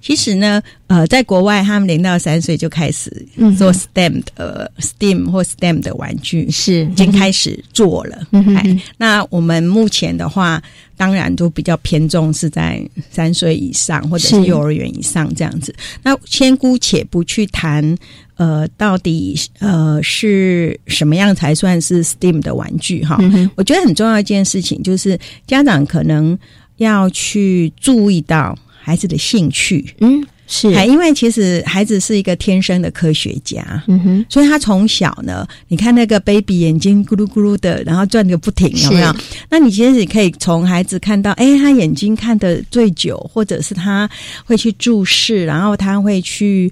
其实呢，呃，在国外他们零到三岁就开始做 STEM 的 STEAM 或 STEM 的玩具，是已经开始做了。哎，那我们目前的话，当然都比较偏重是在三岁以上或者是幼儿园以上这样子。那先姑且不去谈。呃，到底呃是什么样才算是 STEAM 的玩具哈？我觉得很重要一件事情就是家长可能要去注意到孩子的兴趣，嗯，是，因为其实孩子是一个天生的科学家，嗯哼，所以他从小呢，你看那个 baby 眼睛咕噜咕噜的，然后转个不停，有没有？那你其实你可以从孩子看到，哎，他眼睛看的最久，或者是他会去注视，然后他会去。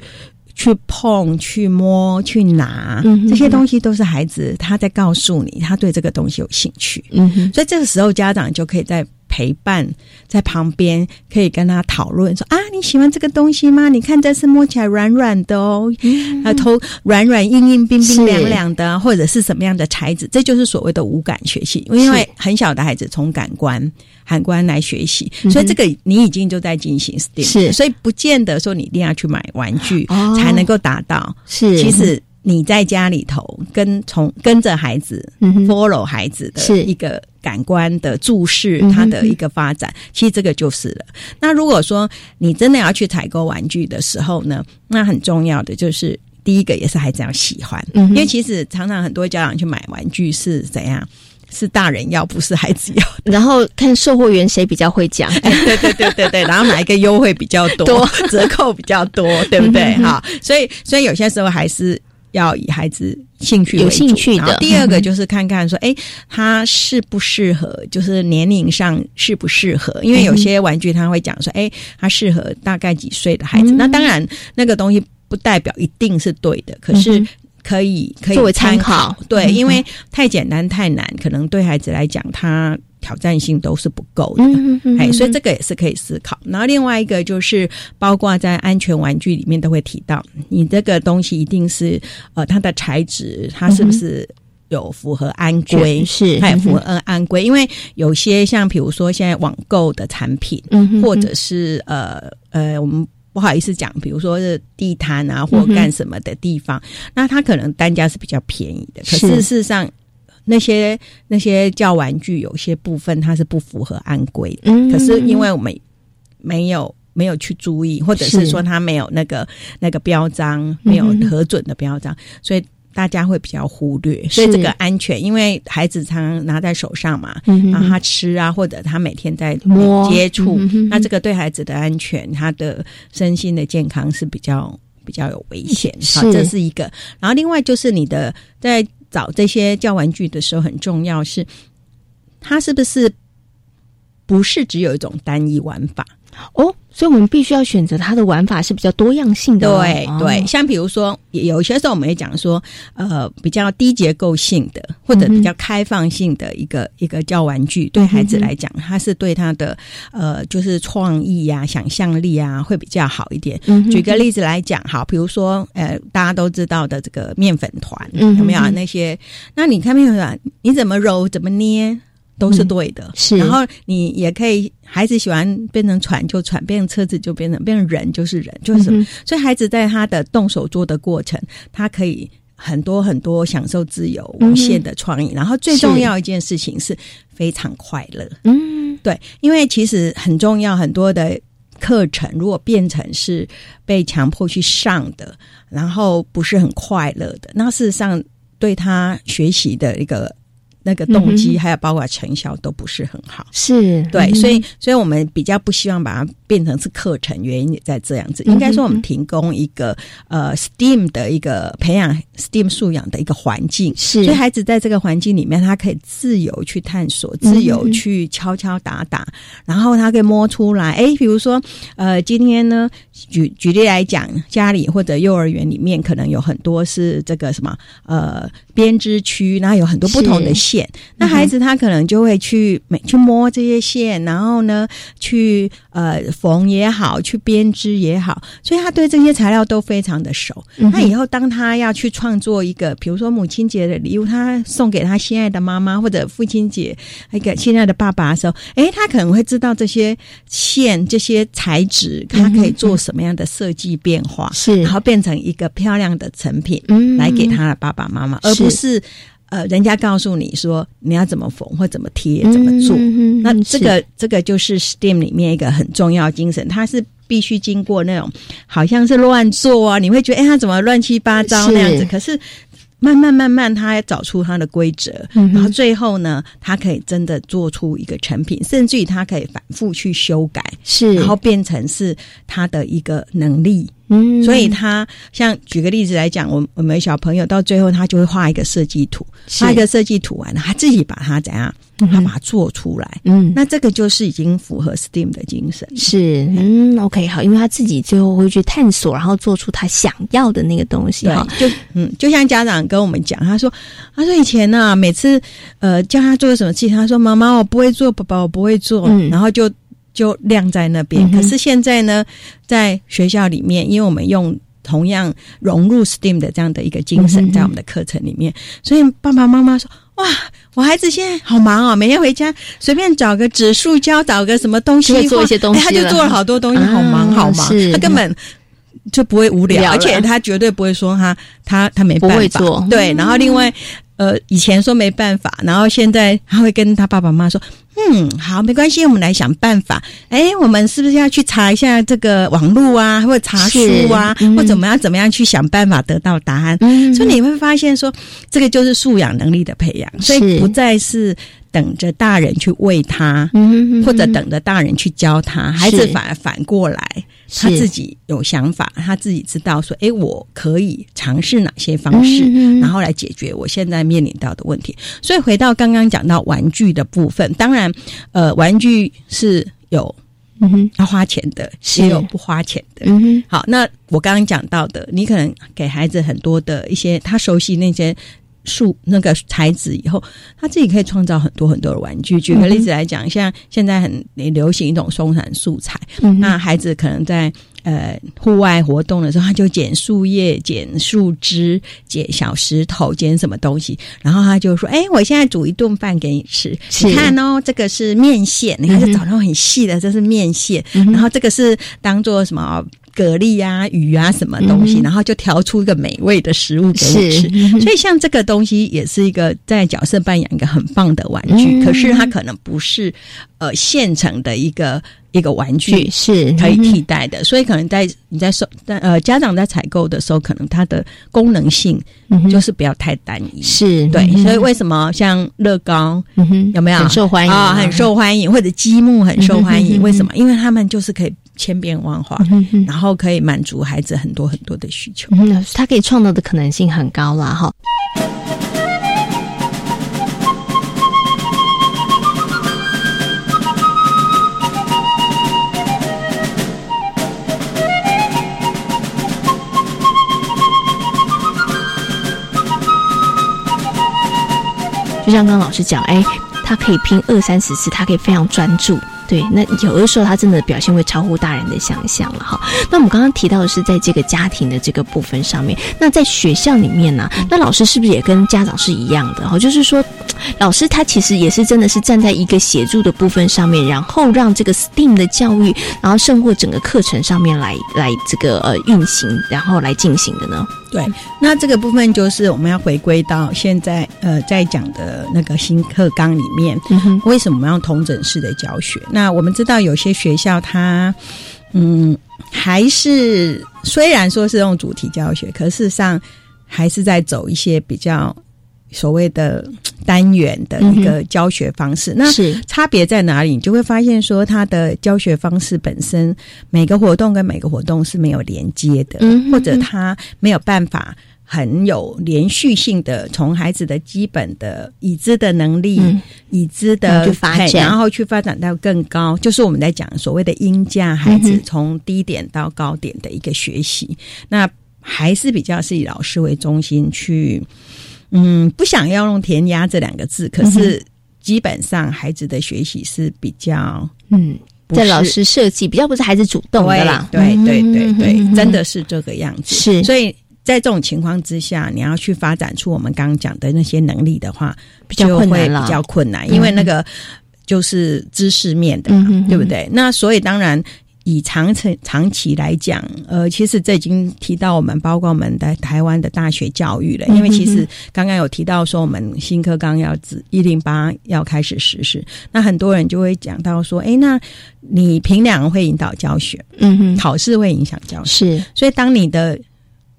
去碰、去摸、去拿，这些东西都是孩子他在告诉你，他对这个东西有兴趣。嗯哼，所以这个时候家长就可以在陪伴在旁边，可以跟他讨论说：“啊，你喜欢这个东西吗？你看这是摸起来软软的哦，啊，头软软、硬硬、冰冰凉凉的，或者是什么样的材质？这就是所谓的无感学习，因为很小的孩子从感官。”感官来学习，所以这个你已经就在进行 STEAM，是，所以不见得说你一定要去买玩具才能够达到。是，其实你在家里头跟从跟着孩子，follow 孩子的一个感官的注视，他的一个发展，其实这个就是了。那如果说你真的要去采购玩具的时候呢，那很重要的就是第一个也是孩子要喜欢，因为其实常常很多家长去买玩具是怎样？是大人要，不是孩子要。然后看售货员谁比较会讲，对对对对对，然后哪一个优惠比较 多，折扣比较多，对不对？哈，所以所以有些时候还是要以孩子兴趣有兴趣的。第二个 就是看看说，哎，他适不适合，就是年龄上适不适合？因为有些玩具他会讲说，哎，他适合大概几岁的孩子。那当然，那个东西不代表一定是对的，可是。可以，可以作为参考，对，因为太简单太难，可能对孩子来讲，他挑战性都是不够的，哎，所以这个也是可以思考。然后另外一个就是，包括在安全玩具里面都会提到，你这个东西一定是呃，它的材质，它是不是有符合安规？是，它也符合安规。因为有些像比如说现在网购的产品，或者是呃呃，我们。不好意思讲，比如说是地摊啊，或干什么的地方，那它可能单价是比较便宜的。可是事实上，那些那些叫玩具，有些部分它是不符合安规的。可是因为我们没有没有去注意，或者是说它没有那个那个标章，没有核准的标章，所以。大家会比较忽略，所以这个安全，因为孩子常常拿在手上嘛，然后他吃啊，或者他每天在摸接触，那这个对孩子的安全，他的身心的健康是比较比较有危险。好，这是一个。然后另外就是你的在找这些教玩具的时候，很重要是，它是不是不是只有一种单一玩法？哦？所以，我们必须要选择它的玩法是比较多样性的。对对，像比如说，有些时候我们也讲说，呃，比较低结构性的或者比较开放性的一个一个教玩具，对孩子来讲，它是对他的呃，就是创意呀、想象力啊，会比较好一点。举个例子来讲，好，比如说，呃，大家都知道的这个面粉团，有没有啊那些？那你看面粉团，你怎么揉，怎么捏？都是对的，是。然后你也可以，孩子喜欢变成船就船，变成车子就变成变成人就是人，就是什么。所以孩子在他的动手做的过程，他可以很多很多享受自由无限的创意。然后最重要一件事情是非常快乐。嗯，对，因为其实很重要，很多的课程如果变成是被强迫去上的，然后不是很快乐的，那事实上对他学习的一个。那个动机还有包括成效都不是很好，是。对，所以所以我们比较不希望把它变成是课程，原因也在这样子。应该说，我们提供一个呃 STEAM 的一个培养 STEAM 素养的一个环境，是，所以孩子在这个环境里面，他可以自由去探索，自由去敲敲打打，然后他可以摸出来。哎，比如说呃，今天呢，举举例来讲，家里或者幼儿园里面可能有很多是这个什么呃编织区，然后有很多不同的线。线。那孩子他可能就会去每去摸这些线，然后呢，去呃缝也好，去编织也好，所以他对这些材料都非常的熟。那以后当他要去创作一个，比如说母亲节的礼物，他送给他心爱的妈妈，或者父亲节一个心爱的爸爸的时候，诶，他可能会知道这些线、这些材质，他可以做什么样的设计变化，是然后变成一个漂亮的成品，嗯，来给他的爸爸妈妈，而不是。呃，人家告诉你说你要怎么缝或怎么贴怎么做，那这个这个就是 STEAM 里面一个很重要精神，它是必须经过那种好像是乱做啊，你会觉得哎，他怎么乱七八糟那样子？可是慢慢慢慢，他找出他的规则，然后最后呢，他可以真的做出一个成品，甚至于他可以反复去修改，是。然后变成是他的一个能力。嗯，所以他像举个例子来讲，我我们小朋友到最后他就会画一个设计图，画一个设计图完了，他自己把它怎样，他把它做出来。嗯，那这个就是已经符合 STEAM 的精神。是，嗯，OK，好，因为他自己最后会去探索，然后做出他想要的那个东西。哈，就嗯，就像家长跟我们讲，他说，他说以前呢，每次呃叫他做什么事情，他说妈妈我不会做，爸爸我不会做，然后就。就晾在那边。可是现在呢，在学校里面，因为我们用同样融入 STEAM 的这样的一个精神，在我们的课程里面，所以爸爸妈妈说：“哇，我孩子现在好忙哦，每天回家随便找个纸塑胶，找个什么东西做一些东西，他就做了好多东西，好忙好忙，他根本就不会无聊，而且他绝对不会说他他他没办法做。对，然后另外。”呃，以前说没办法，然后现在他会跟他爸爸妈妈说：“嗯，好，没关系，我们来想办法。哎，我们是不是要去查一下这个网络啊，或者查书啊，或怎么样怎么样去想办法得到答案？所以你会发现说，这个就是素养能力的培养，所以不再是。”等着大人去喂他，或者等着大人去教他，孩子反而反过来，他自己有想法，他自己知道说：“哎，我可以尝试哪些方式，然后来解决我现在面临到的问题。”所以回到刚刚讲到玩具的部分，当然，呃，玩具是有要花钱的，也有不花钱的。好，那我刚刚讲到的，你可能给孩子很多的一些他熟悉那些。树那个材质以后，他自己可以创造很多很多的玩具。举个例子来讲，像现在很流行一种松散素材，那孩子可能在呃户外活动的时候，他就捡树叶、捡树枝、捡小石头、捡什么东西，然后他就说：“哎，我现在煮一顿饭给你吃，你看哦，这个是面线，你看这找到很细的，这是面线，然后这个是当做什么？”蛤蜊啊、鱼啊，什么东西，然后就调出一个美味的食物给你吃。所以像这个东西也是一个在角色扮演一个很棒的玩具，可是它可能不是呃现成的一个一个玩具是可以替代的。所以可能在你在收呃家长在采购的时候，可能它的功能性就是不要太单一。是对，所以为什么像乐高有没有很受欢迎啊？很受欢迎，或者积木很受欢迎？为什么？因为他们就是可以。千变万化，然后可以满足孩子很多很多的需求。嗯，他可以创造的可能性很高啦，哈。就像刚刚老师讲，哎，他可以拼二三十次，他可以非常专注。对，那有的时候他真的表现会超乎大人的想象了哈。那我们刚刚提到的是在这个家庭的这个部分上面，那在学校里面呢，那老师是不是也跟家长是一样的哈？就是说，老师他其实也是真的是站在一个协助的部分上面，然后让这个 STEAM 的教育，然后胜过整个课程上面来来这个呃运行，然后来进行的呢？对，那这个部分就是我们要回归到现在呃在讲的那个新课纲里面，为什么我们要同整式的教学？那我们知道有些学校它嗯还是虽然说是用主题教学，可事实上还是在走一些比较所谓的单元的一个教学方式。那差别在哪里？你就会发现说，它的教学方式本身每个活动跟每个活动是没有连接的，或者它没有办法。很有连续性的，从孩子的基本的已知的能力、已知的发展，然后去发展到更高，就是我们在讲所谓的音价，孩子从低点到高点的一个学习。那还是比较是以老师为中心去，嗯，不想要用填鸭这两个字，可是基本上孩子的学习是比较嗯。在老师设计比较不是孩子主动的啦，对对对对，真的是这个样子。是，所以在这种情况之下，你要去发展出我们刚刚讲的那些能力的话，比较困难比较困难，因为那个就是知识面的嘛，对不对？那所以当然。以长程长期来讲，呃，其实这已经提到我们，包括我们的台湾的大学教育了。因为其实刚刚有提到说，我们新课纲要指一零八要开始实施，那很多人就会讲到说，哎，那你评量会引导教学，嗯哼，考试会影响教学，是。所以当你的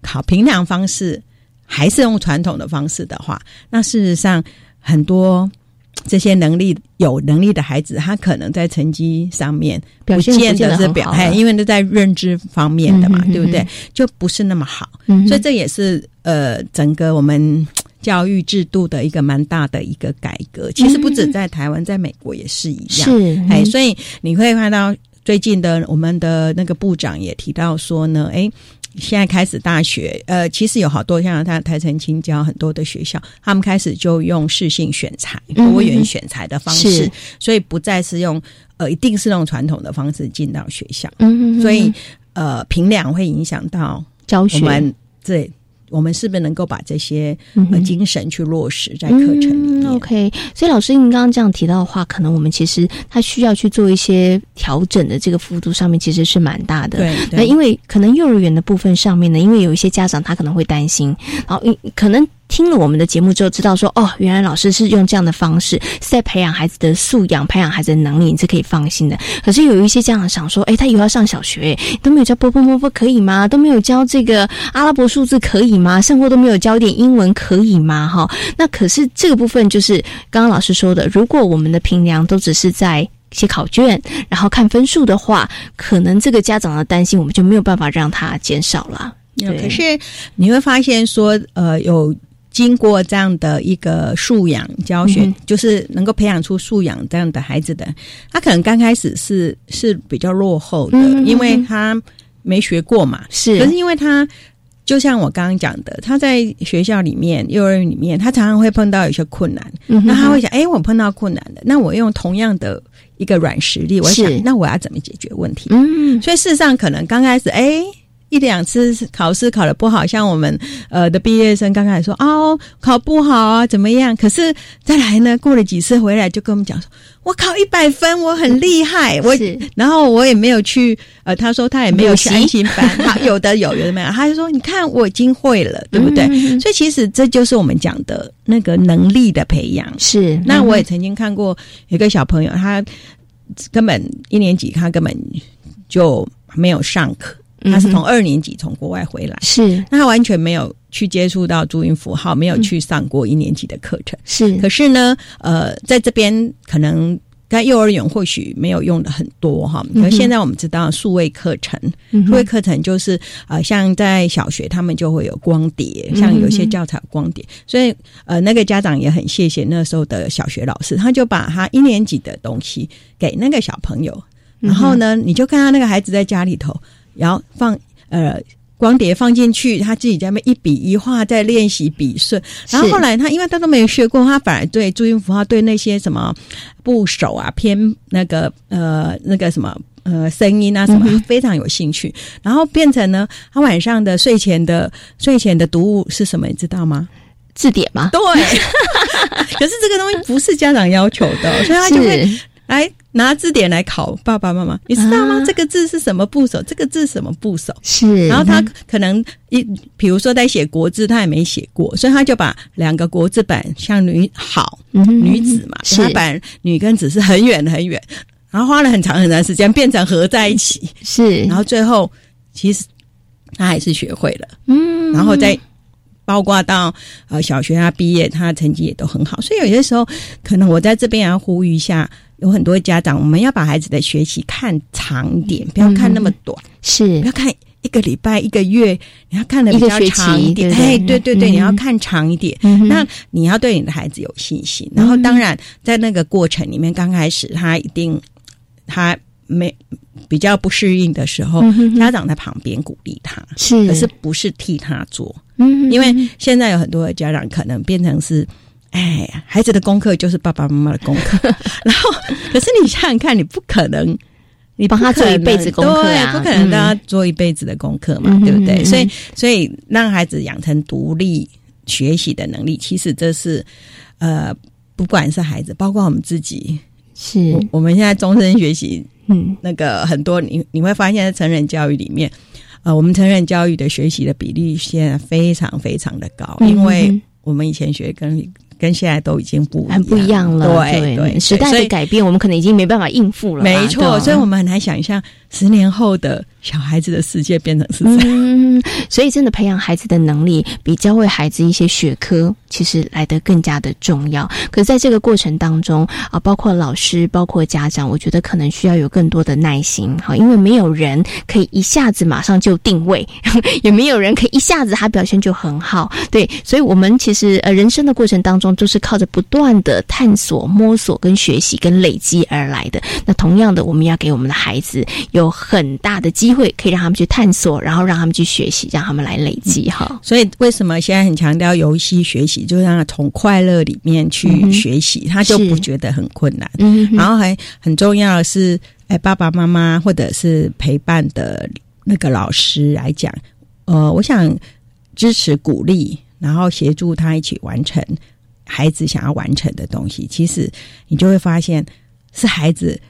考评量方式还是用传统的方式的话，那事实上很多。这些能力有能力的孩子，他可能在成绩上面表现不见得是表，因为都在认知方面的嘛，对不对？就不是那么好，所以这也是呃整个我们 教育制度的一个蛮大的一个改革。其实不止在台湾，在美国也是一样。是哎，所以你会看到最近的我们的那个部长也提到说呢，哎。现在开始大学，呃，其实有好多像他台城青椒很多的学校，他们开始就用适性选材、多元选材的方式，所以不再是用呃，一定是用传统的方式进到学校。嗯，所以呃，评量会影响到教学。对。我们是不是能够把这些呃精神去落实在课程里面？OK，所以老师您刚刚这样提到的话，可能我们其实他需要去做一些调整的这个幅度上面其实是蛮大的。对，那因为可能幼儿园的部分上面呢，因为有一些家长他可能会担心，然后可能。听了我们的节目之后，知道说哦，原来老师是用这样的方式是在培养孩子的素养，培养孩子的能力，你是可以放心的。可是有一些家长想说，哎，他以后要上小学，都没有教波波波波可以吗？都没有教这个阿拉伯数字可以吗？甚至都没有教一点英文可以吗？哈，那可是这个部分就是刚刚老师说的，如果我们的评量都只是在写考卷，然后看分数的话，可能这个家长的担心我们就没有办法让他减少了。可是你会发现说，呃，有。经过这样的一个素养教学，就是能够培养出素养这样的孩子的，他可能刚开始是是比较落后的，因为他没学过嘛。是，可是因为他就像我刚刚讲的，他在学校里面、幼儿园里面，他常常会碰到有些困难，那他会想：哎，我碰到困难了，那我用同样的一个软实力，我想，那我要怎么解决问题？嗯，所以事实上，可能刚开始，哎。一两次考试考的不好，像我们呃的毕业生刚开始说哦考不好啊怎么样？可是再来呢，过了几次回来就跟我们讲说，我考一百分，我很厉害。我然后我也没有去呃，他说他也没有去安心班，好 有的有有的没有。他就说你看我已经会了，对不对？所以其实这就是我们讲的那个能力的培养。是那我也曾经看过一个小朋友，他根本一年级他根本就没有上课。他是从二年级从国外回来，是。那他完全没有去接触到注音符号，没有去上过一年级的课程，是。可是呢，呃，在这边可能在幼儿园或许没有用的很多哈。可现在我们知道数位课程，数位课程就是呃，像在小学他们就会有光碟，像有些教材光碟，所以呃，那个家长也很谢谢那时候的小学老师，他就把他一年级的东西给那个小朋友，然后呢，你就看他那个孩子在家里头。然后放呃光碟放进去，他自己在那一笔一画在练习笔顺。然后后来他因为他都没有学过，他反而对注音符号、对那些什么部首啊、偏那个呃那个什么呃声音啊什么非常有兴趣。然后变成呢，他晚上的睡前的睡前的读物是什么？你知道吗？字典吗？对。可是这个东西不是家长要求的，所以他就会来。拿字典来考爸爸妈妈，你知道吗？这个字是什么部首？这个字什么部首？是。然后他可能一，比如说在写国字，他也没写过，所以他就把两个国字本，像女好女子嘛，他把女跟子是很远很远，然后花了很长很长时间变成合在一起。是。然后最后其实他还是学会了。嗯。然后再包括到呃小学啊毕业，他成绩也都很好。所以有些时候，可能我在这边要呼吁一下。有很多家长，我们要把孩子的学习看长一点，不要看那么短，是。不要看一个礼拜、一个月，你要看的比较长一点。哎，对对对，你要看长一点。那你要对你的孩子有信心。然后，当然在那个过程里面，刚开始他一定他没比较不适应的时候，家长在旁边鼓励他，是。可是不是替他做。嗯，因为现在有很多的家长可能变成是，哎，孩子的功课就是爸爸妈妈的功课，然后可是你想想看，你不可能，你帮他做一辈子功课啊，不可能让他做一辈子的功课嘛，对不对？所以，所以让孩子养成独立学习的能力，其实这是呃，不管是孩子，包括我们自己，是。我们现在终身学习，嗯，那个很多你你会发现在成人教育里面。呃，我们成人教育的学习的比例现在非常非常的高，因为我们以前学跟跟现在都已经不很不一样了，对对，时代的改变，我们可能已经没办法应付了。没错，所以我们很难想象十年后的小孩子的世界变成是这样。所以，真的培养孩子的能力，比教会孩子一些学科。其实来得更加的重要，可是在这个过程当中啊，包括老师，包括家长，我觉得可能需要有更多的耐心哈，因为没有人可以一下子马上就定位，也没有人可以一下子他表现就很好，对，所以我们其实呃人生的过程当中都是靠着不断的探索、摸索、跟学习、跟累积而来的。那同样的，我们要给我们的孩子有很大的机会会，可以让他们去探索，然后让他们去学习，让他们来累积哈。所以为什么现在很强调游戏学习？就让他从快乐里面去学习，他就不觉得很困难。嗯然后还很重要的是，哎，爸爸妈妈或者是陪伴的那个老师来讲，呃，我想支持鼓励，然后协助他一起完成孩子想要完成的东西。其实你就会发现，是孩子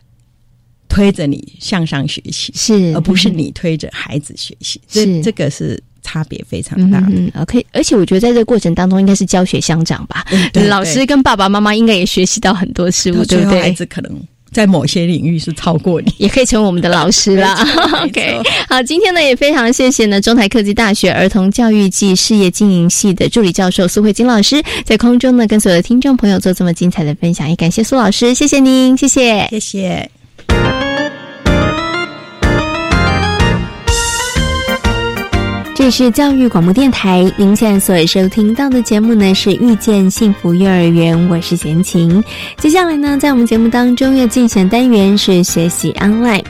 推着你向上学习，是而不是你推着孩子学习。这这个是。差别非常大，嗯，OK，而且我觉得在这个过程当中，应该是教学相长吧。老师跟爸爸妈妈应该也学习到很多事物，对不对？孩子可能在某些领域是超过你，也可以成为我们的老师啦。OK，好，今天呢也非常谢谢呢中台科技大学儿童教育暨事业经营系的助理教授苏慧金老师，在空中呢跟所有的听众朋友做这么精彩的分享，也感谢苏老师，谢谢您，谢谢，谢谢。这是教育广播电台，您现在所收听到的节目呢是遇见幸福幼儿园，我是贤琴。接下来呢，在我们节目当中要进行单元是学习 online，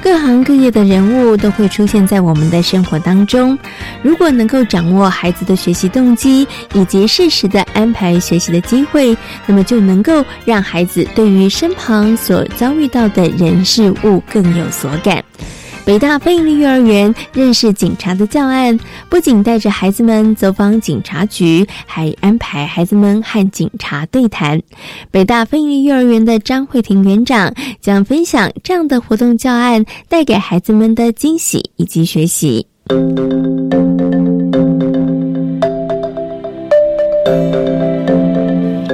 各行各业的人物都会出现在我们的生活当中。如果能够掌握孩子的学习动机，以及适时的安排学习的机会，那么就能够让孩子对于身旁所遭遇到的人事物更有所感。北大非营利幼儿园认识警察的教案，不仅带着孩子们走访警察局，还安排孩子们和警察对谈。北大非营利幼儿园的张慧婷园长将分享这样的活动教案带给孩子们的惊喜以及学习。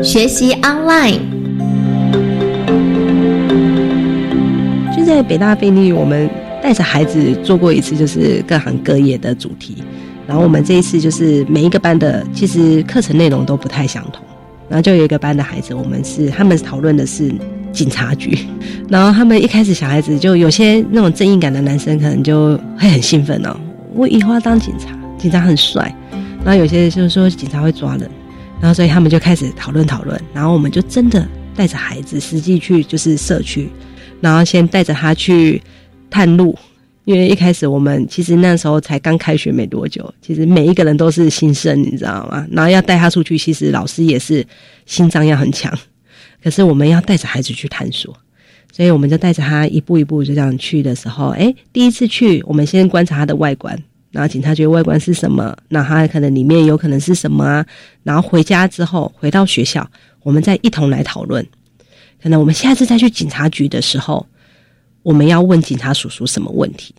学习 online，就在北大非利，我们。带着孩子做过一次，就是各行各业的主题。然后我们这一次就是每一个班的，其实课程内容都不太相同。然后就有一个班的孩子，我们是他们讨论的是警察局。然后他们一开始小孩子就有些那种正义感的男生，可能就会很兴奋哦，我以后要当警察，警察很帅。然后有些就是说警察会抓人。然后所以他们就开始讨论讨论。然后我们就真的带着孩子实际去就是社区，然后先带着他去。探路，因为一开始我们其实那时候才刚开学没多久，其实每一个人都是新生，你知道吗？然后要带他出去，其实老师也是心脏要很强。可是我们要带着孩子去探索，所以我们就带着他一步一步就这样去的时候，哎，第一次去，我们先观察他的外观，然后警察局外观是什么？那他可能里面有可能是什么啊？然后回家之后回到学校，我们再一同来讨论。可能我们下次再去警察局的时候。我们要问警察叔叔什么问题，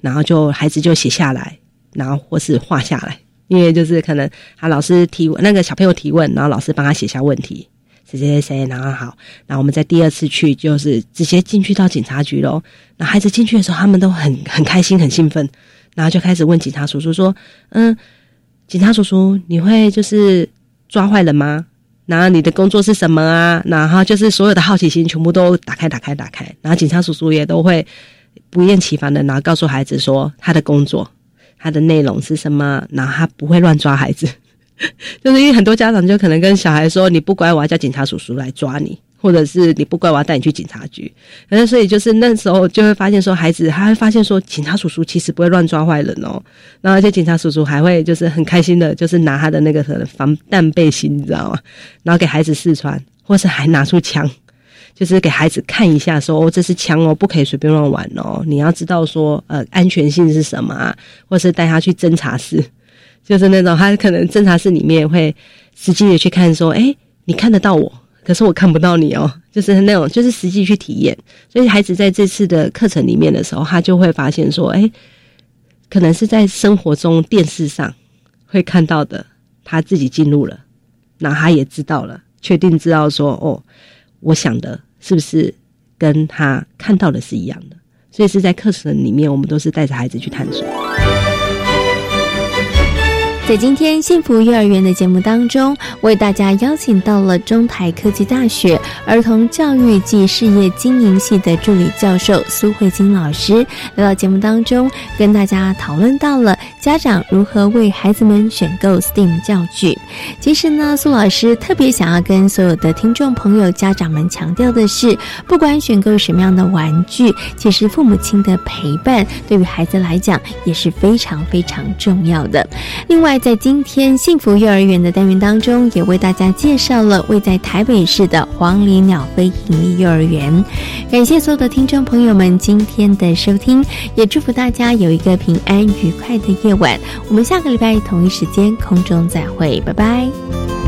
然后就孩子就写下来，然后或是画下来，因为就是可能他老师提，那个小朋友提问，然后老师帮他写下问题，谁谁谁谁，然后好，然后我们在第二次去就是直接进去到警察局喽。那孩子进去的时候，他们都很很开心很兴奋，然后就开始问警察叔叔说：“嗯，警察叔叔，你会就是抓坏人吗？”然后你的工作是什么啊？然后就是所有的好奇心全部都打开、打开、打开。然后警察叔叔也都会不厌其烦的，然后告诉孩子说他的工作、他的内容是什么。然后他不会乱抓孩子，就是因为很多家长就可能跟小孩说：“你不乖，我要叫警察叔叔来抓你。”或者是你不乖，我要带你去警察局。反正所以就是那时候就会发现说，孩子他会发现说，警察叔叔其实不会乱抓坏人哦。然后而且警察叔叔还会就是很开心的，就是拿他的那个防弹背心，你知道吗？然后给孩子试穿，或是还拿出枪，就是给孩子看一下，说哦，这是枪哦，不可以随便乱玩哦。你要知道说，呃，安全性是什么，啊或是带他去侦查室，就是那种他可能侦查室里面会实际的去看说，哎，你看得到我。可是我看不到你哦，就是那种，就是实际去体验。所以孩子在这次的课程里面的时候，他就会发现说，哎，可能是在生活中电视上会看到的，他自己进入了，那他也知道了，确定知道说，哦，我想的是不是跟他看到的是一样的？所以是在课程里面，我们都是带着孩子去探索。在今天幸福幼儿园的节目当中，为大家邀请到了中台科技大学儿童教育暨事业经营系的助理教授苏慧金老师来到节目当中，跟大家讨论到了家长如何为孩子们选购 STEAM 教具。其实呢，苏老师特别想要跟所有的听众朋友、家长们强调的是，不管选购什么样的玩具，其实父母亲的陪伴对于孩子来讲也是非常非常重要的。另外，在今天幸福幼儿园的单元当中，也为大家介绍了位在台北市的黄鹂鸟飞盈利幼儿园。感谢所有的听众朋友们今天的收听，也祝福大家有一个平安愉快的夜晚。我们下个礼拜同一时间空中再会，拜拜。